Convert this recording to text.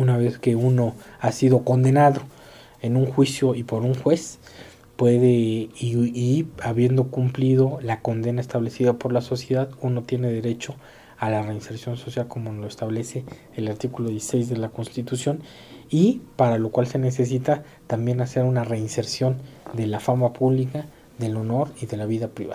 una vez que uno ha sido condenado en un juicio y por un juez, puede y, y, habiendo cumplido la condena establecida por la sociedad, uno tiene derecho a la reinserción social como lo establece el artículo 16 de la Constitución y para lo cual se necesita también hacer una reinserción de la fama pública, del honor y de la vida privada.